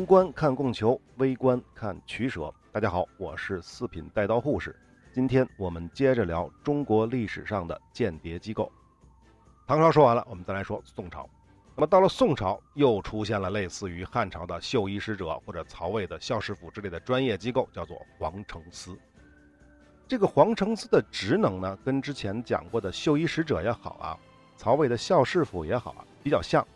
宏观看供求，微观看取舍。大家好，我是四品带刀护士。今天我们接着聊中国历史上的间谍机构。唐朝说完了，我们再来说宋朝。那么到了宋朝，又出现了类似于汉朝的绣衣使者或者曹魏的校士府之类的专业机构，叫做皇城司。这个皇城司的职能呢，跟之前讲过的绣衣使者也好啊，曹魏的校士府也好啊，比较像。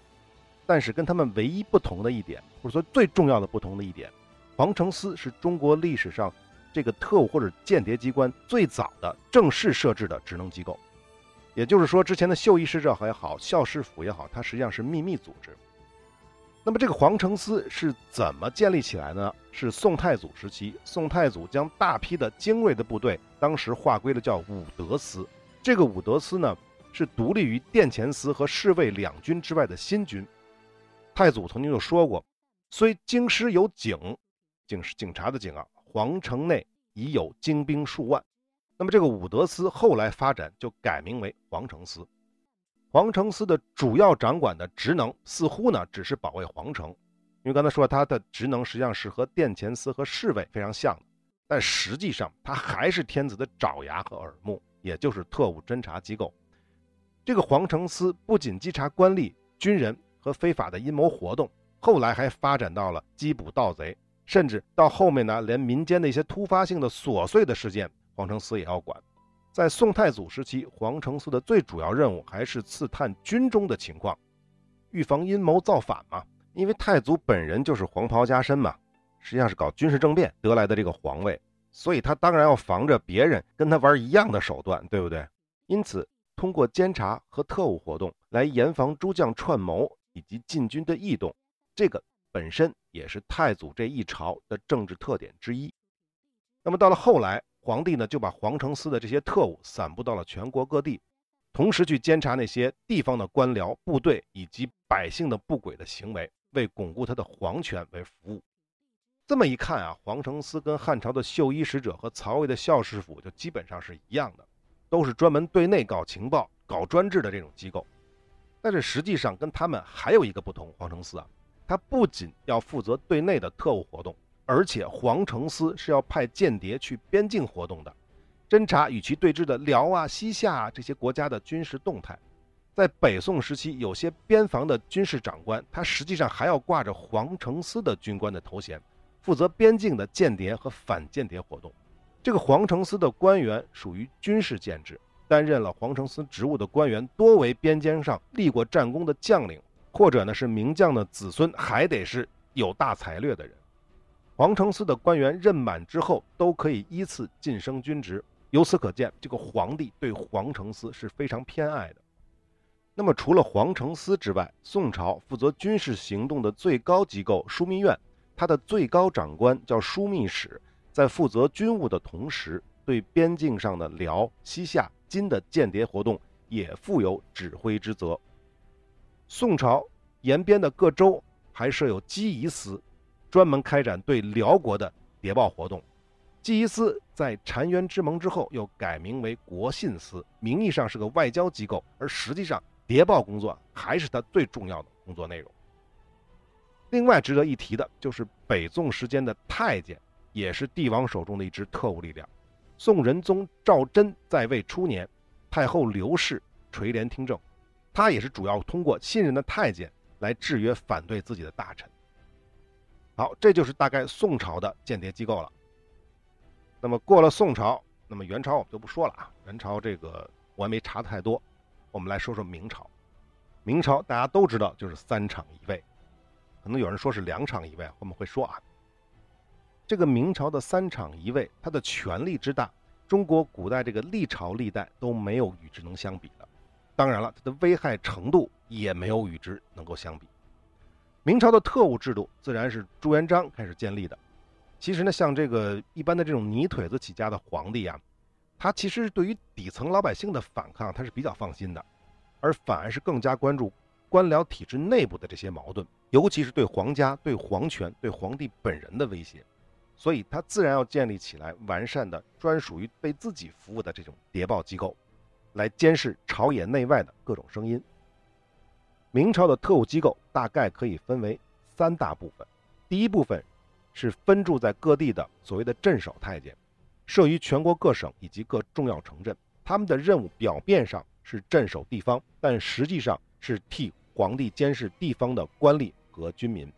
但是跟他们唯一不同的一点，或者说最重要的不同的一点，皇城司是中国历史上这个特务或者间谍机关最早的正式设置的职能机构。也就是说，之前的绣衣使者也好，校士府也好，它实际上是秘密组织。那么这个皇城司是怎么建立起来呢？是宋太祖时期，宋太祖将大批的精锐的部队，当时划归了叫武德司。这个武德司呢，是独立于殿前司和侍卫两军之外的新军。太祖曾经就说过：“虽京师有警，警是警察的警啊，皇城内已有精兵数万。”那么这个武德司后来发展就改名为皇城司。皇城司的主要掌管的职能似乎呢只是保卫皇城，因为刚才说它的职能实际上是和殿前司和侍卫非常像的，但实际上它还是天子的爪牙和耳目，也就是特务侦察机构。这个皇城司不仅稽查官吏、军人。和非法的阴谋活动，后来还发展到了缉捕盗贼，甚至到后面呢，连民间的一些突发性的琐碎的事件，皇城司也要管。在宋太祖时期，皇城司的最主要任务还是刺探军中的情况，预防阴谋造反嘛。因为太祖本人就是黄袍加身嘛，实际上是搞军事政变得来的这个皇位，所以他当然要防着别人跟他玩一样的手段，对不对？因此，通过监察和特务活动来严防诸将串谋。以及禁军的异动，这个本身也是太祖这一朝的政治特点之一。那么到了后来，皇帝呢就把皇城司的这些特务散布到了全国各地，同时去监察那些地方的官僚、部队以及百姓的不轨的行为，为巩固他的皇权为服务。这么一看啊，皇城司跟汉朝的绣衣使者和曹魏的校士府就基本上是一样的，都是专门对内搞情报、搞专制的这种机构。但是实际上跟他们还有一个不同，皇城司啊，它不仅要负责对内的特务活动，而且皇城司是要派间谍去边境活动的，侦查与其对峙的辽啊、西夏啊这些国家的军事动态。在北宋时期，有些边防的军事长官，他实际上还要挂着皇城司的军官的头衔，负责边境的间谍和反间谍活动。这个皇城司的官员属于军事建制。担任了皇城司职务的官员多为边疆上立过战功的将领，或者呢是名将的子孙，还得是有大才略的人。皇城司的官员任满之后，都可以依次晋升军职。由此可见，这个皇帝对皇城司是非常偏爱的。那么，除了皇城司之外，宋朝负责军事行动的最高机构枢密院，它的最高长官叫枢密使，在负责军务的同时，对边境上的辽、西夏。金的间谍活动也负有指挥之责。宋朝沿边的各州还设有机仪司，专门开展对辽国的谍报活动。机仪司在澶渊之盟之后又改名为国信司，名义上是个外交机构，而实际上谍报工作还是它最重要的工作内容。另外值得一提的就是北宋时间的太监，也是帝王手中的一支特务力量。宋仁宗赵祯在位初年，太后刘氏垂帘听政，他也是主要通过信任的太监来制约反对自己的大臣。好，这就是大概宋朝的间谍机构了。那么过了宋朝，那么元朝我们就不说了啊。元朝这个我还没查太多，我们来说说明朝。明朝大家都知道就是三场一位，可能有人说是两场一位，我们会说啊。这个明朝的三场一位，它的权力之大，中国古代这个历朝历代都没有与之能相比的。当然了，它的危害程度也没有与之能够相比。明朝的特务制度自然是朱元璋开始建立的。其实呢，像这个一般的这种泥腿子起家的皇帝啊，他其实对于底层老百姓的反抗，他是比较放心的，而反而是更加关注官僚体制内部的这些矛盾，尤其是对皇家、对皇权、对皇帝本人的威胁。所以，他自然要建立起来完善的、专属于为自己服务的这种谍报机构，来监视朝野内外的各种声音。明朝的特务机构大概可以分为三大部分。第一部分是分驻在各地的所谓的镇守太监，设于全国各省以及各重要城镇。他们的任务表面上是镇守地方，但实际上是替皇帝监视地方的官吏和军民。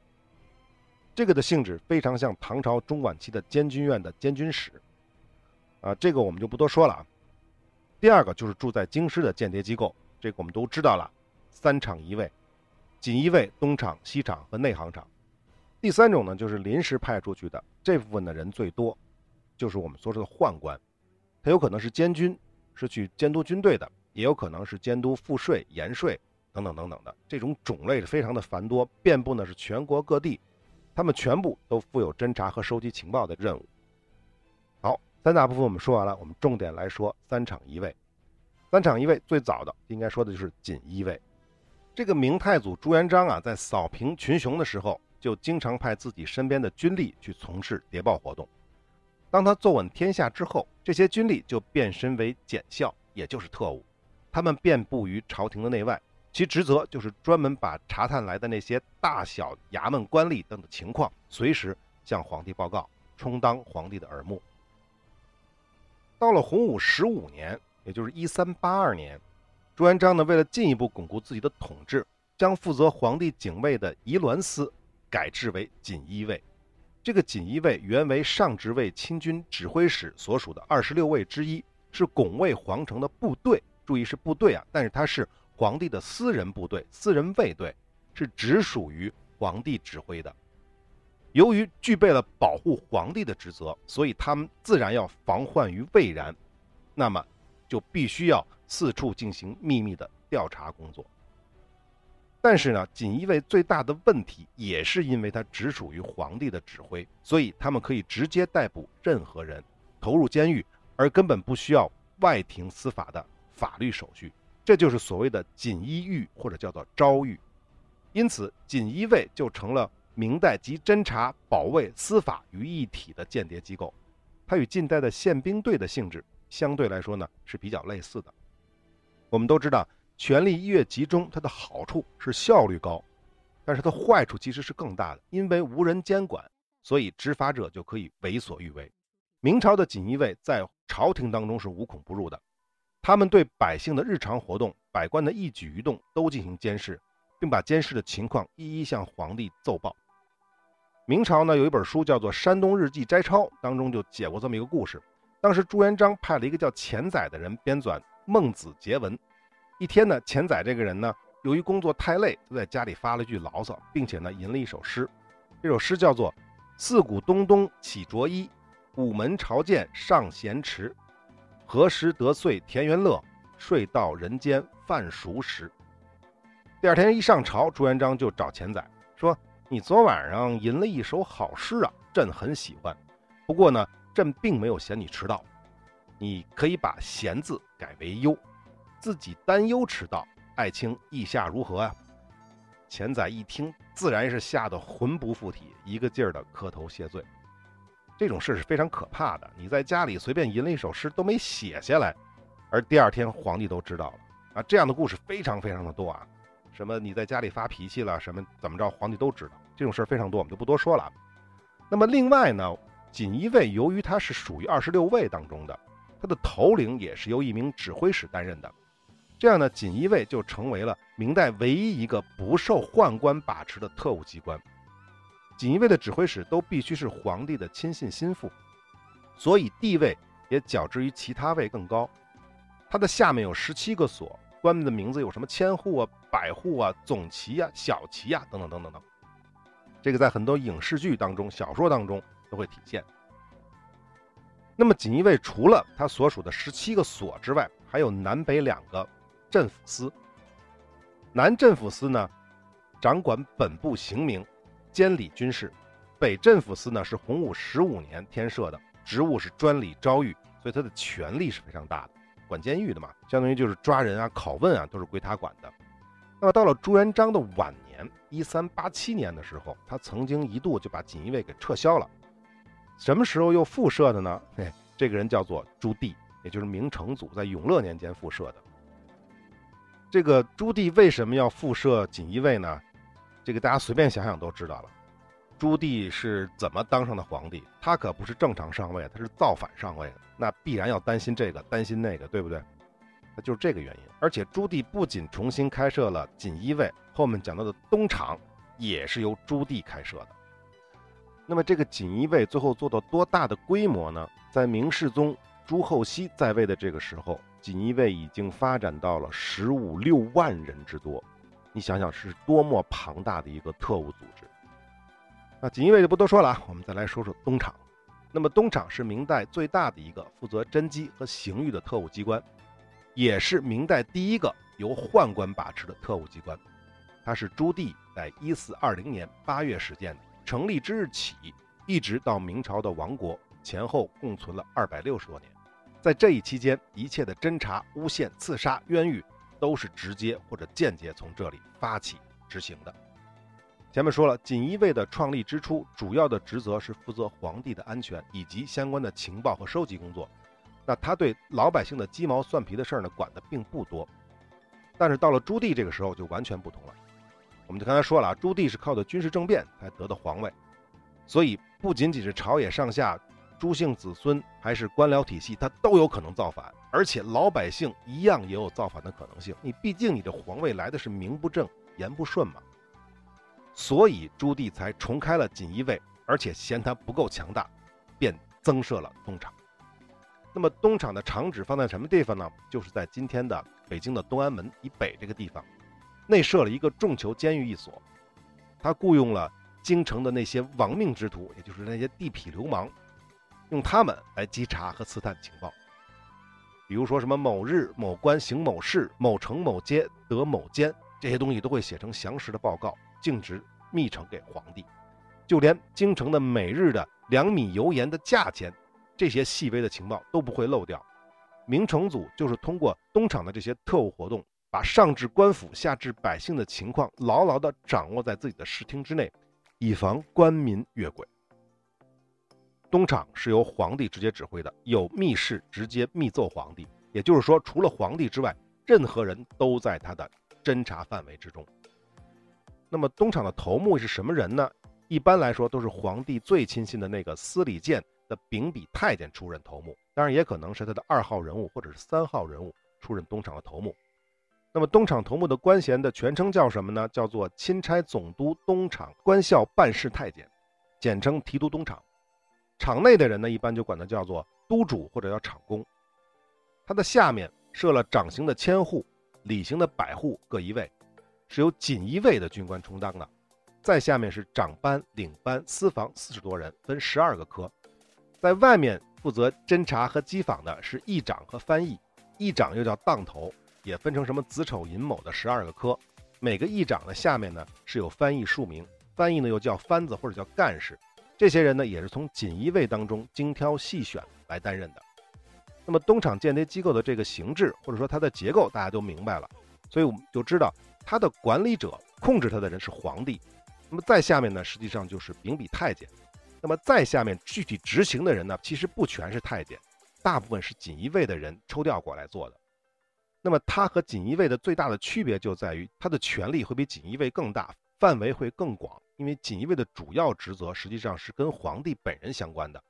这个的性质非常像唐朝中晚期的监军院的监军使。啊，这个我们就不多说了啊。第二个就是住在京师的间谍机构，这个我们都知道了，三厂一卫，锦衣卫、东厂、西厂和内行厂。第三种呢，就是临时派出去的，这部分的人最多，就是我们所说的宦官，他有可能是监军，是去监督军队的，也有可能是监督赋税、盐税等等等等的。这种种类是非常的繁多，遍布呢是全国各地，他们全部都负有侦查和收集情报的任务。好三大部分我们说完了，我们重点来说三场一位。三场一位最早的应该说的就是锦衣卫。这个明太祖朱元璋啊，在扫平群雄的时候，就经常派自己身边的军吏去从事谍报活动。当他坐稳天下之后，这些军吏就变身为检校，也就是特务。他们遍布于朝廷的内外，其职责就是专门把查探来的那些大小衙门官吏等的情况，随时向皇帝报告，充当皇帝的耳目。到了洪武十五年，也就是一三八二年，朱元璋呢，为了进一步巩固自己的统治，将负责皇帝警卫的仪鸾司改制为锦衣卫。这个锦衣卫原为上职卫亲军指挥使所属的二十六卫之一，是拱卫皇城的部队。注意是部队啊，但是它是皇帝的私人部队、私人卫队，是只属于皇帝指挥的。由于具备了保护皇帝的职责，所以他们自然要防患于未然，那么就必须要四处进行秘密的调查工作。但是呢，锦衣卫最大的问题也是因为它只属于皇帝的指挥，所以他们可以直接逮捕任何人，投入监狱，而根本不需要外廷司法的法律手续。这就是所谓的锦衣狱或者叫做昭狱。因此，锦衣卫就成了。明代集侦查、保卫、司法于一体的间谍机构，它与近代的宪兵队的性质相对来说呢是比较类似的。我们都知道，权力越集中，它的好处是效率高，但是它坏处其实是更大的，因为无人监管，所以执法者就可以为所欲为。明朝的锦衣卫在朝廷当中是无孔不入的，他们对百姓的日常活动、百官的一举一动都进行监视，并把监视的情况一一向皇帝奏报。明朝呢有一本书叫做《山东日记摘抄》，当中就写过这么一个故事。当时朱元璋派了一个叫钱载的人编纂《孟子节文》。一天呢，钱载这个人呢，由于工作太累，就在家里发了句牢骚，并且呢吟了一首诗。这首诗叫做“四鼓东东起着衣，午门朝见上闲池。何时得遂田园乐，睡到人间饭熟时。”第二天一上朝，朱元璋就找钱载说。你昨晚上吟了一首好诗啊，朕很喜欢。不过呢，朕并没有嫌你迟到，你可以把“闲”字改为“忧”，自己担忧迟到。爱卿意下如何啊？钱载一听，自然是吓得魂不附体，一个劲儿的磕头谢罪。这种事是非常可怕的。你在家里随便吟了一首诗都没写下来，而第二天皇帝都知道了啊！这样的故事非常非常的多啊。什么？你在家里发脾气了？什么？怎么着？皇帝都知道这种事非常多，我们就不多说了。那么另外呢，锦衣卫由于它是属于二十六卫当中的，它的头领也是由一名指挥使担任的。这样呢，锦衣卫就成为了明代唯一一个不受宦官把持的特务机关。锦衣卫的指挥使都必须是皇帝的亲信心腹，所以地位也较之于其他卫更高。他的下面有十七个所。官们的名字有什么千户啊、百户啊、总旗啊、小旗啊等等等等等，这个在很多影视剧当中、小说当中都会体现。那么锦衣卫除了他所属的十七个所之外，还有南北两个镇抚司。南镇抚司呢，掌管本部刑名，监理军事；北镇抚司呢是洪武十五年添设的，职务是专理诏狱，所以他的权力是非常大的。管监狱的嘛，相当于就是抓人啊、拷问啊，都是归他管的。那么到了朱元璋的晚年，一三八七年的时候，他曾经一度就把锦衣卫给撤销了。什么时候又复设的呢？嘿，这个人叫做朱棣，也就是明成祖在永乐年间复设的。这个朱棣为什么要复设锦衣卫呢？这个大家随便想想都知道了。朱棣是怎么当上的皇帝？他可不是正常上位，他是造反上位的，那必然要担心这个，担心那个，对不对？那就是这个原因。而且朱棣不仅重新开设了锦衣卫，后面讲到的东厂也是由朱棣开设的。那么这个锦衣卫最后做到多大的规模呢？在明世宗朱厚熹在位的这个时候，锦衣卫已经发展到了十五六万人之多。你想想是多么庞大的一个特务组织。那锦衣卫就不多说了啊，我们再来说说东厂。那么东厂是明代最大的一个负责侦缉和刑狱的特务机关，也是明代第一个由宦官把持的特务机关。它是朱棣在一四二零年八月始建的。成立之日起，一直到明朝的亡国前后，共存了二百六十多年。在这一期间，一切的侦查、诬陷、刺杀、冤狱，都是直接或者间接从这里发起执行的。前面说了，锦衣卫的创立之初，主要的职责是负责皇帝的安全以及相关的情报和收集工作。那他对老百姓的鸡毛蒜皮的事儿呢，管的并不多。但是到了朱棣这个时候，就完全不同了。我们就刚才说了啊，朱棣是靠的军事政变才得的皇位，所以不仅仅是朝野上下、朱姓子孙，还是官僚体系，他都有可能造反，而且老百姓一样也有造反的可能性。你毕竟你这皇位来的是名不正言不顺嘛，所以朱棣才重开了锦衣卫，而且嫌他不够强大，便增设了东厂。那么东厂的厂址放在什么地方呢？就是在今天的北京的东安门以北这个地方。内设了一个重囚监狱一所，他雇佣了京城的那些亡命之徒，也就是那些地痞流氓，用他们来稽查和刺探情报。比如说什么某日某官行某事，某城某街得某监，这些东西都会写成详实的报告，径直密呈给皇帝。就连京城的每日的两米油盐的价钱，这些细微的情报都不会漏掉。明成祖就是通过东厂的这些特务活动。把上至官府、下至百姓的情况牢牢地掌握在自己的视听之内，以防官民越轨。东厂是由皇帝直接指挥的，有密室直接密奏皇帝，也就是说，除了皇帝之外，任何人都在他的侦查范围之中。那么，东厂的头目是什么人呢？一般来说，都是皇帝最亲信的那个司礼监的秉笔太监出任头目，当然也可能是他的二号人物或者是三号人物出任东厂的头目。那么东厂头目的官衔的全称叫什么呢？叫做钦差总督东厂官校办事太监，简称提督东厂。场内的人呢，一般就管他叫做督主或者叫厂工。他的下面设了掌刑的千户、理刑的百户各一位，是由锦衣卫的军官充当的。再下面是长班、领班、私房四十多人，分十二个科。在外面负责侦查和机访的是议长和翻译，议长又叫当头。也分成什么子丑寅卯的十二个科，每个议长的下面呢是有翻译数名，翻译呢又叫番子或者叫干事，这些人呢也是从锦衣卫当中精挑细选来担任的。那么东厂间谍机构的这个形制或者说它的结构大家都明白了，所以我们就知道它的管理者控制它的人是皇帝，那么再下面呢实际上就是秉笔太监，那么再下面具体执行的人呢其实不全是太监，大部分是锦衣卫的人抽调过来做的。那么它和锦衣卫的最大的区别就在于，它的权力会比锦衣卫更大，范围会更广。因为锦衣卫的主要职责实际上是跟皇帝本人相关的，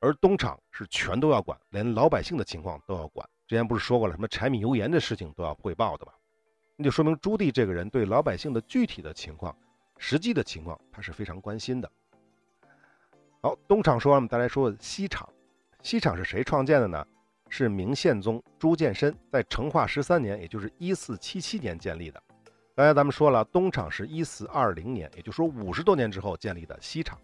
而东厂是全都要管，连老百姓的情况都要管。之前不是说过了，什么柴米油盐的事情都要汇报的吗？那就说明朱棣这个人对老百姓的具体的情况、实际的情况，他是非常关心的。好，东厂说完，我们再来说西厂。西厂是谁创建的呢？是明宪宗朱见深在成化十三年，也就是一四七七年建立的。刚才咱们说了，东厂是一四二零年，也就是说五十多年之后建立的西厂。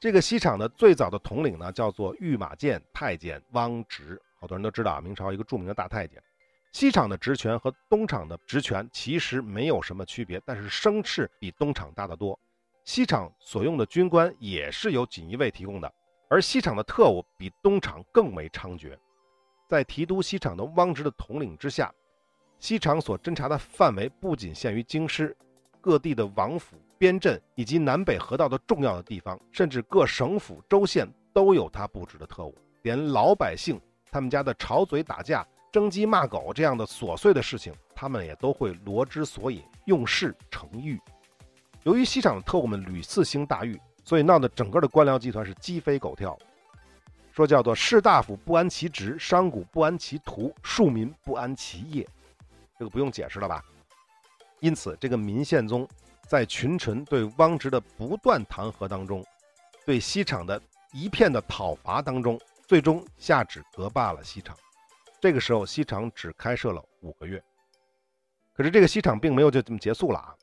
这个西厂的最早的统领呢，叫做御马监太监汪直，好多人都知道啊，明朝一个著名的大太监。西厂的职权和东厂的职权其实没有什么区别，但是声势比东厂大得多。西厂所用的军官也是由锦衣卫提供的，而西厂的特务比东厂更为猖獗。在提督西厂的汪直的统领之下，西厂所侦查的范围不仅限于京师，各地的王府、边镇以及南北河道的重要的地方，甚至各省府、州县都有他布置的特务。连老百姓他们家的吵嘴、打架、争鸡骂狗这样的琐碎的事情，他们也都会罗织索引，用事成狱。由于西厂的特务们屡次兴大狱，所以闹得整个的官僚集团是鸡飞狗跳。说叫做士大夫不安其职，商贾不安其途，庶民不安其业，这个不用解释了吧？因此，这个明宪宗在群臣对汪直的不断弹劾当中，对西厂的一片的讨伐当中，最终下旨革罢了西厂。这个时候，西厂只开设了五个月。可是，这个西厂并没有就这么结束了啊！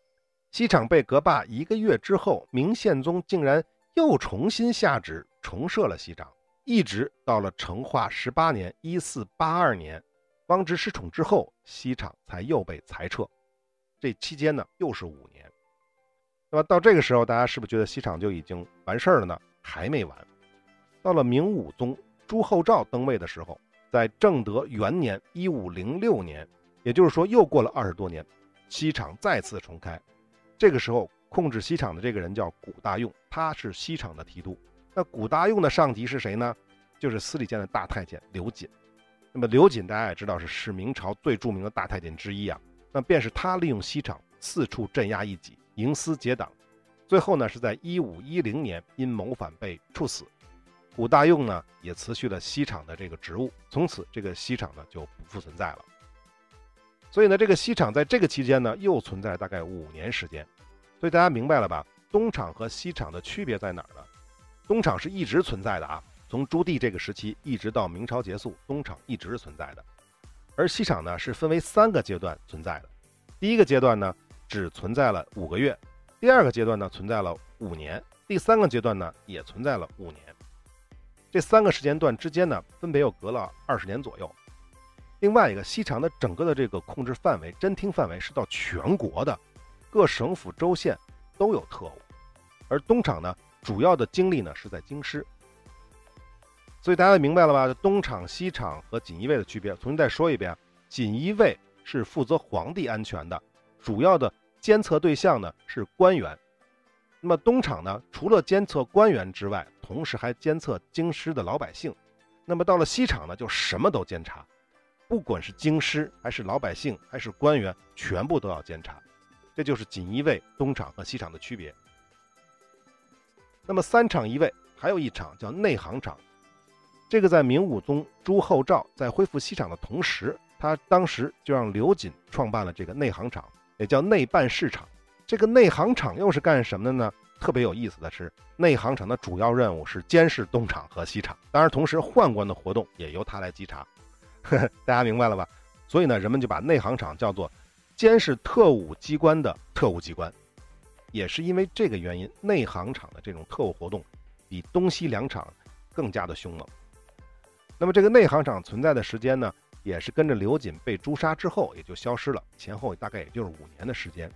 西厂被革罢一个月之后，明宪宗竟然又重新下旨重设了西厂。一直到了成化十八年（一四八二年），汪直失宠之后，西厂才又被裁撤。这期间呢，又是五年。那么到这个时候，大家是不是觉得西厂就已经完事儿了呢？还没完。到了明武宗朱厚照登位的时候，在正德元年（一五零六年），也就是说又过了二十多年，西厂再次重开。这个时候控制西厂的这个人叫古大用，他是西厂的提督。那古大用的上级是谁呢？就是司礼监的大太监刘瑾。那么刘瑾大家也知道是是明朝最著名的大太监之一啊。那便是他利用西厂四处镇压异己，营私结党，最后呢是在一五一零年因谋反被处死。武大用呢也辞去了西厂的这个职务，从此这个西厂呢就不复存在了。所以呢，这个西厂在这个期间呢又存在大概五年时间。所以大家明白了吧？东厂和西厂的区别在哪儿呢？东厂是一直存在的啊，从朱棣这个时期一直到明朝结束，东厂一直是存在的。而西厂呢是分为三个阶段存在的，第一个阶段呢只存在了五个月，第二个阶段呢存在了五年，第三个阶段呢也存在了五年。这三个时间段之间呢分别又隔了二十年左右。另外一个西厂的整个的这个控制范围、侦听范围是到全国的，各省府州县都有特务，而东厂呢。主要的精力呢是在京师，所以大家明白了吧？东厂、西厂和锦衣卫的区别，重新再说一遍：锦衣卫是负责皇帝安全的，主要的监测对象呢是官员；那么东厂呢，除了监测官员之外，同时还监测京师的老百姓；那么到了西厂呢，就什么都监察，不管是京师还是老百姓还是官员，全部都要监察。这就是锦衣卫东厂和西厂的区别。那么三厂一卫，还有一厂叫内行厂，这个在明武宗朱厚照在恢复西厂的同时，他当时就让刘瑾创办了这个内行厂，也叫内办事厂。这个内行厂又是干什么的呢？特别有意思的是，内行厂的主要任务是监视东厂和西厂，当然同时宦官的活动也由他来稽查。大家明白了吧？所以呢，人们就把内行厂叫做监视特务机关的特务机关。也是因为这个原因，内行厂的这种特务活动比东西两厂更加的凶猛。那么这个内行厂存在的时间呢，也是跟着刘瑾被诛杀之后也就消失了，前后大概也就是五年的时间。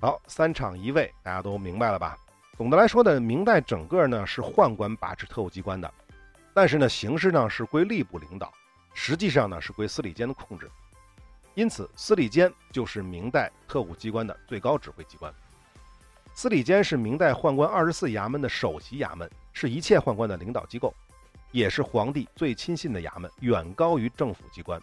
好，三厂一卫，大家都明白了吧？总的来说呢，明代整个呢是宦官把持特务机关的，但是呢形式上是归吏部领导，实际上呢是归司礼监的控制。因此，司礼监就是明代特务机关的最高指挥机关。司礼监是明代宦官二十四衙门的首席衙门，是一切宦官的领导机构，也是皇帝最亲信的衙门，远高于政府机关。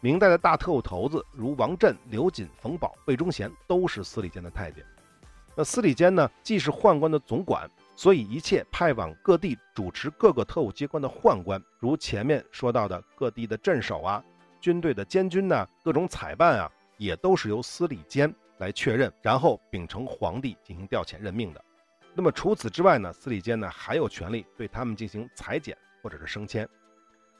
明代的大特务头子如王振、刘瑾、冯保、魏忠贤都是司礼监的太监。那司礼监呢，既是宦官的总管，所以一切派往各地主持各个特务机关的宦官，如前面说到的各地的镇守啊、军队的监军呐、各种采办啊，也都是由司礼监。来确认，然后秉承皇帝进行调遣任命的。那么除此之外呢，司礼监呢还有权利对他们进行裁减或者是升迁。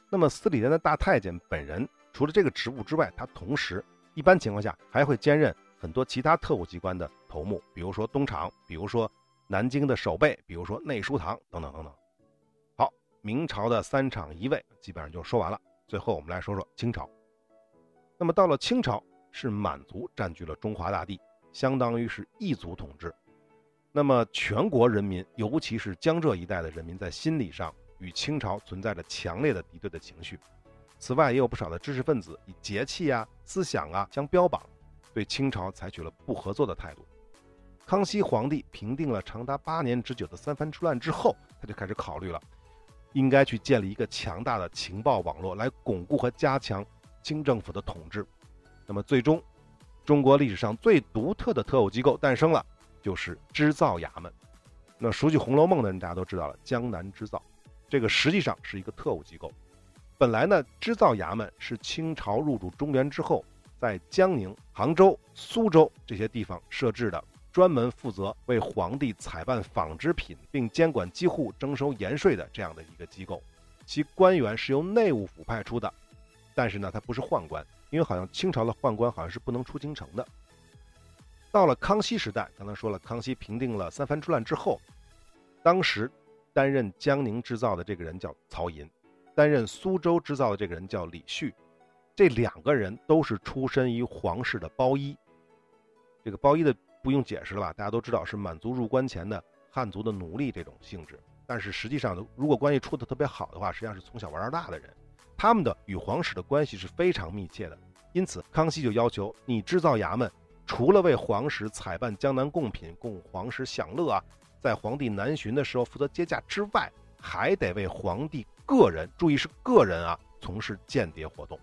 那么司礼监的大太监本人除了这个职务之外，他同时一般情况下还会兼任很多其他特务机关的头目，比如说东厂，比如说南京的守备，比如说内书堂等等等等。好，明朝的三厂一卫基本上就说完了。最后我们来说说清朝。那么到了清朝。是满族占据了中华大地，相当于是异族统治。那么全国人民，尤其是江浙一带的人民，在心理上与清朝存在着强烈的敌对的情绪。此外，也有不少的知识分子以节气啊、思想啊相标榜，对清朝采取了不合作的态度。康熙皇帝平定了长达八年之久的三藩之乱之后，他就开始考虑了，应该去建立一个强大的情报网络，来巩固和加强清政府的统治。那么最终，中国历史上最独特的特务机构诞生了，就是织造衙门。那熟悉《红楼梦》的人大家都知道了，江南织造，这个实际上是一个特务机构。本来呢，织造衙门是清朝入主中原之后，在江宁、杭州、苏州这些地方设置的，专门负责为皇帝采办纺织品，并监管机户、征收盐税的这样的一个机构。其官员是由内务府派出的，但是呢，他不是宦官，因为好像清朝的宦官好像是不能出京城的。到了康熙时代，刚才说了，康熙平定了三藩之乱之后，当时担任江宁织造的这个人叫曹寅，担任苏州织造的这个人叫李旭，这两个人都是出身于皇室的包衣。这个包衣的不用解释了吧？大家都知道是满族入关前的汉族的奴隶这种性质。但是实际上，如果关系处得特别好的话，实际上是从小玩到大的人，他们的与皇室的关系是非常密切的。因此，康熙就要求你织造衙门。除了为皇室采办江南贡品供皇室享乐啊，在皇帝南巡的时候负责接驾之外，还得为皇帝个人，注意是个人啊，从事间谍活动。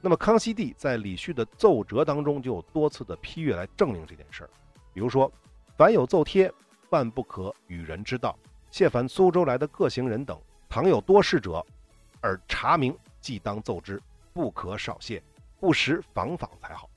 那么康熙帝在李旭的奏折当中就有多次的批阅来证明这件事儿，比如说，凡有奏贴，万不可与人知道。谢凡苏州来的各行人等，倘有多事者，而查明，即当奏之，不可少谢，不时访访才好。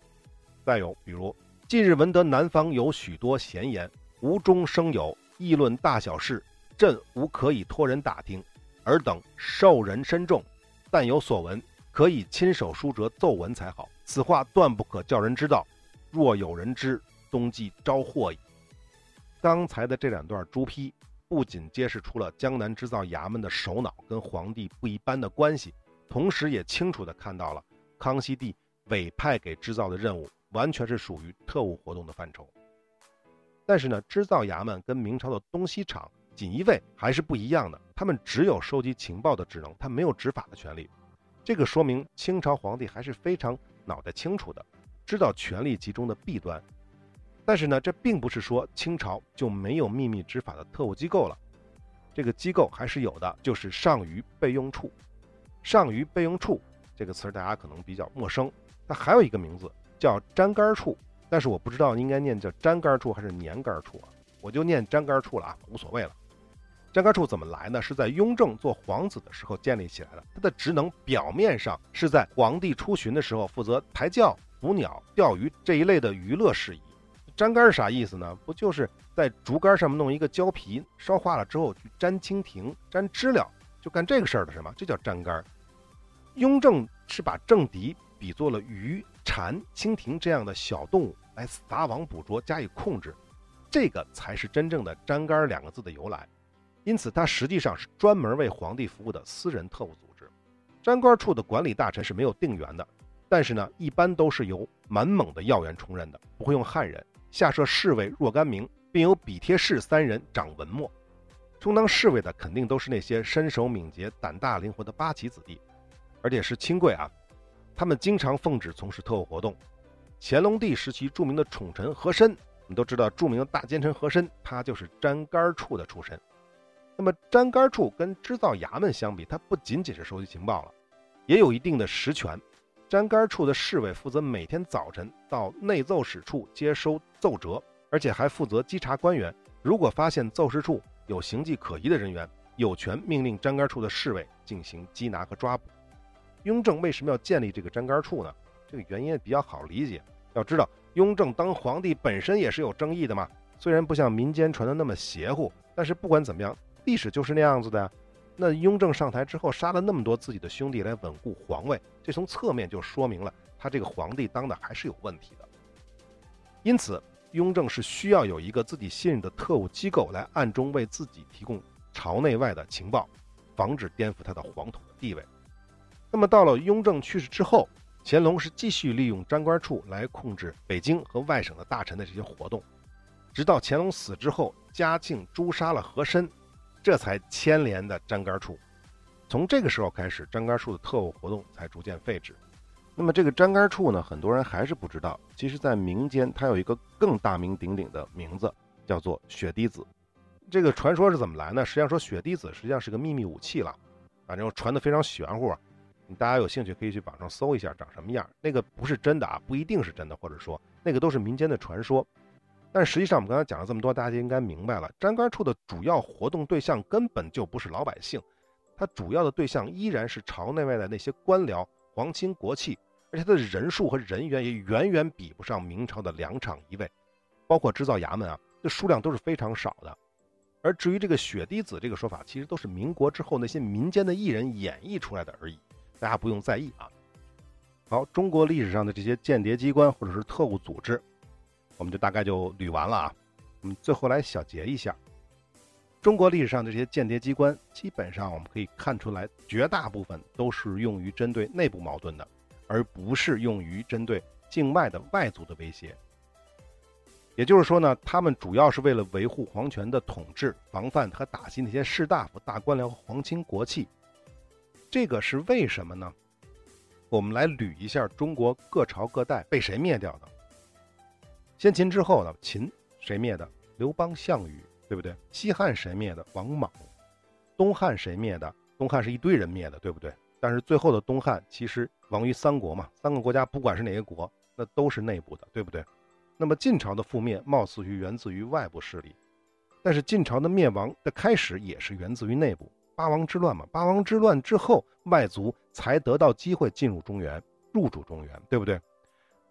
再有，比如近日闻得南方有许多闲言，无中生有，议论大小事，朕无可以托人打听，尔等受人深重，但有所闻，可以亲手书折奏闻才好。此话断不可叫人知道，若有人知，冬季招祸矣。刚才的这两段朱批，不仅揭示出了江南织造衙门的首脑跟皇帝不一般的关系，同时也清楚地看到了康熙帝委派给织造的任务。完全是属于特务活动的范畴，但是呢，织造衙门跟明朝的东西厂、锦衣卫还是不一样的，他们只有收集情报的职能，他没有执法的权利。这个说明清朝皇帝还是非常脑袋清楚的，知道权力集中的弊端。但是呢，这并不是说清朝就没有秘密执法的特务机构了，这个机构还是有的，就是上虞备用处。上虞备用处这个词儿大家可能比较陌生，它还有一个名字。叫粘杆处，但是我不知道应该念叫粘杆处还是粘杆处啊，我就念粘杆处了啊，无所谓了。粘杆处怎么来呢？是在雍正做皇子的时候建立起来的。他的职能表面上是在皇帝出巡的时候负责抬轿、捕鸟、钓鱼这一类的娱乐事宜。粘杆是啥意思呢？不就是在竹竿上面弄一个胶皮，烧化了之后去粘蜻蜓、粘知了，就干这个事儿的是吗？这叫粘杆。雍正是把政敌比作了鱼。蝉、蜻蜓这样的小动物来撒网捕捉，加以控制，这个才是真正的“粘杆”两个字的由来。因此，它实际上是专门为皇帝服务的私人特务组织。粘杆处的管理大臣是没有定员的，但是呢，一般都是由满蒙的要员充任的，不会用汉人。下设侍卫若干名，并由笔贴士三人掌文墨。充当侍卫的肯定都是那些身手敏捷、胆大灵活的八旗子弟，而且是亲贵啊。他们经常奉旨从事特务活动。乾隆帝时期著名的宠臣和珅，我们都知道，著名的大奸臣和珅，他就是粘杆处的出身。那么，粘杆处跟织造衙门相比，它不仅仅是收集情报了，也有一定的实权。粘杆处的侍卫负责每天早晨到内奏使处接收奏折，而且还负责稽查官员。如果发现奏事处有形迹可疑的人员，有权命令粘杆处的侍卫进行缉拿和抓捕。雍正为什么要建立这个粘杆处呢？这个原因比较好理解。要知道，雍正当皇帝本身也是有争议的嘛。虽然不像民间传的那么邪乎，但是不管怎么样，历史就是那样子的呀。那雍正上台之后，杀了那么多自己的兄弟来稳固皇位，这从侧面就说明了他这个皇帝当的还是有问题的。因此，雍正是需要有一个自己信任的特务机构来暗中为自己提供朝内外的情报，防止颠覆他的皇统的地位。那么到了雍正去世之后，乾隆是继续利用粘官处来控制北京和外省的大臣的这些活动，直到乾隆死之后，嘉庆诛杀了和珅，这才牵连的粘杆处。从这个时候开始，粘杆处的特务活动才逐渐废止。那么这个粘杆处呢，很多人还是不知道，其实在民间它有一个更大名鼎鼎的名字，叫做血滴子。这个传说是怎么来呢？实际上说血滴子实际上是个秘密武器了，反正传的非常玄乎。大家有兴趣可以去网上搜一下长什么样，那个不是真的啊，不一定是真的，或者说那个都是民间的传说。但实际上，我们刚才讲了这么多，大家就应该明白了，沾杆处的主要活动对象根本就不是老百姓，它主要的对象依然是朝内外的那些官僚、皇亲国戚，而且它的人数和人员也远远比不上明朝的两场一位，包括制造衙门啊，这数量都是非常少的。而至于这个血滴子这个说法，其实都是民国之后那些民间的艺人演绎出来的而已，大家不用在意啊。好，中国历史上的这些间谍机关或者是特务组织。我们就大概就捋完了啊，我们最后来小结一下，中国历史上的这些间谍机关，基本上我们可以看出来，绝大部分都是用于针对内部矛盾的，而不是用于针对境外的外族的威胁。也就是说呢，他们主要是为了维护皇权的统治，防范和打击那些士大夫、大官僚和皇亲国戚。这个是为什么呢？我们来捋一下中国各朝各代被谁灭掉的。先秦之后呢？秦谁灭的？刘邦、项羽，对不对？西汉谁灭的？王莽。东汉谁灭的？东汉是一堆人灭的，对不对？但是最后的东汉其实亡于三国嘛，三个国家不管是哪个国，那都是内部的，对不对？那么晋朝的覆灭貌似于源自于外部势力，但是晋朝的灭亡的开始也是源自于内部，八王之乱嘛。八王之乱之后，外族才得到机会进入中原，入主中原，对不对？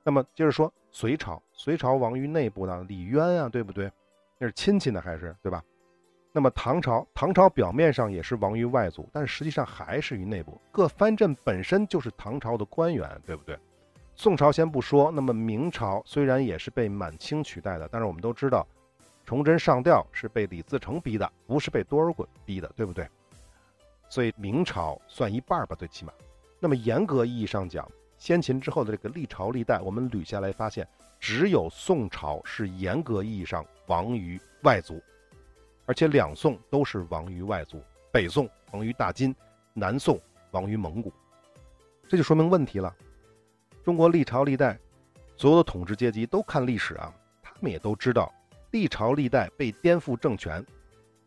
那么接着说，隋朝，隋朝亡于内部的李渊啊，对不对？那是亲戚呢，还是对吧？那么唐朝，唐朝表面上也是亡于外族，但实际上还是于内部。各藩镇本身就是唐朝的官员，对不对？宋朝先不说，那么明朝虽然也是被满清取代的，但是我们都知道，崇祯上吊是被李自成逼的，不是被多尔衮逼的，对不对？所以明朝算一半吧，最起码。那么严格意义上讲，先秦之后的这个历朝历代，我们捋下来发现，只有宋朝是严格意义上亡于外族，而且两宋都是亡于外族，北宋亡于大金，南宋亡于蒙古，这就说明问题了。中国历朝历代所有的统治阶级都看历史啊，他们也都知道，历朝历代被颠覆政权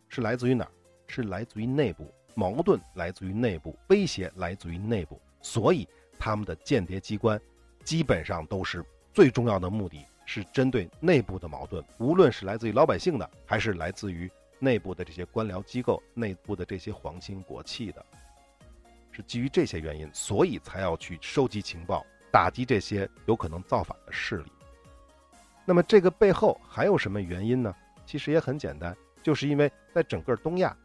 是来自于哪儿？是来自于内部矛盾，来自于内部威胁，来自于内部，所以。他们的间谍机关，基本上都是最重要的目的是针对内部的矛盾，无论是来自于老百姓的，还是来自于内部的这些官僚机构、内部的这些皇亲国戚的，是基于这些原因，所以才要去收集情报，打击这些有可能造反的势力。那么这个背后还有什么原因呢？其实也很简单，就是因为在整个东亚，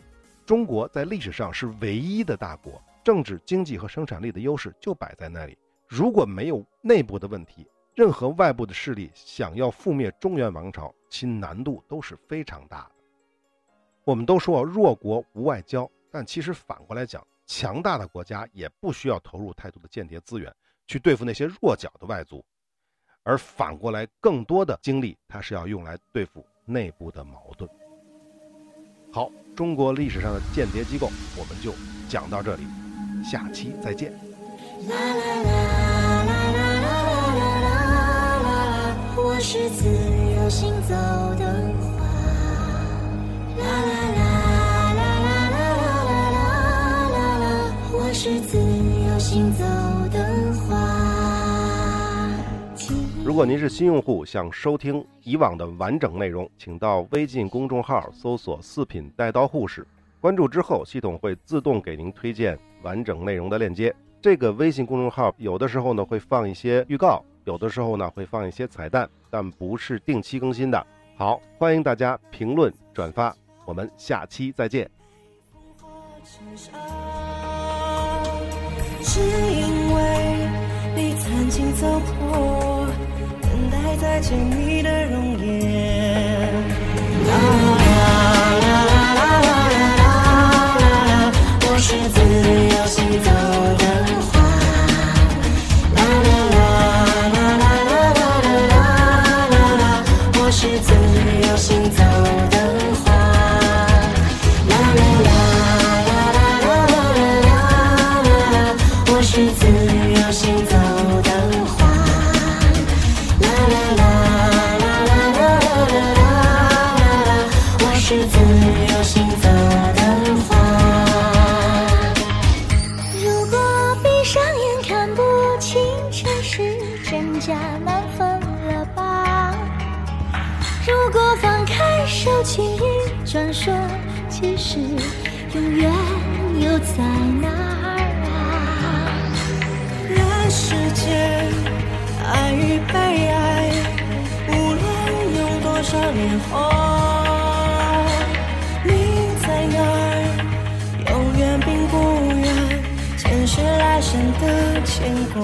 中国在历史上是唯一的大国。政治、经济和生产力的优势就摆在那里。如果没有内部的问题，任何外部的势力想要覆灭中原王朝，其难度都是非常大的。我们都说弱国无外交，但其实反过来讲，强大的国家也不需要投入太多的间谍资源去对付那些弱小的外族，而反过来，更多的精力它是要用来对付内部的矛盾。好，中国历史上的间谍机构，我们就讲到这里。下期再见。啦啦啦啦啦啦啦啦啦，我是自由行走的花。啦啦啦啦啦啦啦啦啦啦，我是自由行走如果您是新用户，想收听以往的完整内容，请到微信公众号搜索“四品带刀护士”。关注之后，系统会自动给您推荐完整内容的链接。这个微信公众号有的时候呢会放一些预告，有的时候呢会放一些彩蛋，但不是定期更新的。好，欢迎大家评论转发，我们下期再见。是因为你曾经走过，再见你的容颜。是自由传说，其实永远又在哪儿啊？人世间，爱与被爱，无论用多少年华，你在哪？永远并不远，前世来生的牵挂。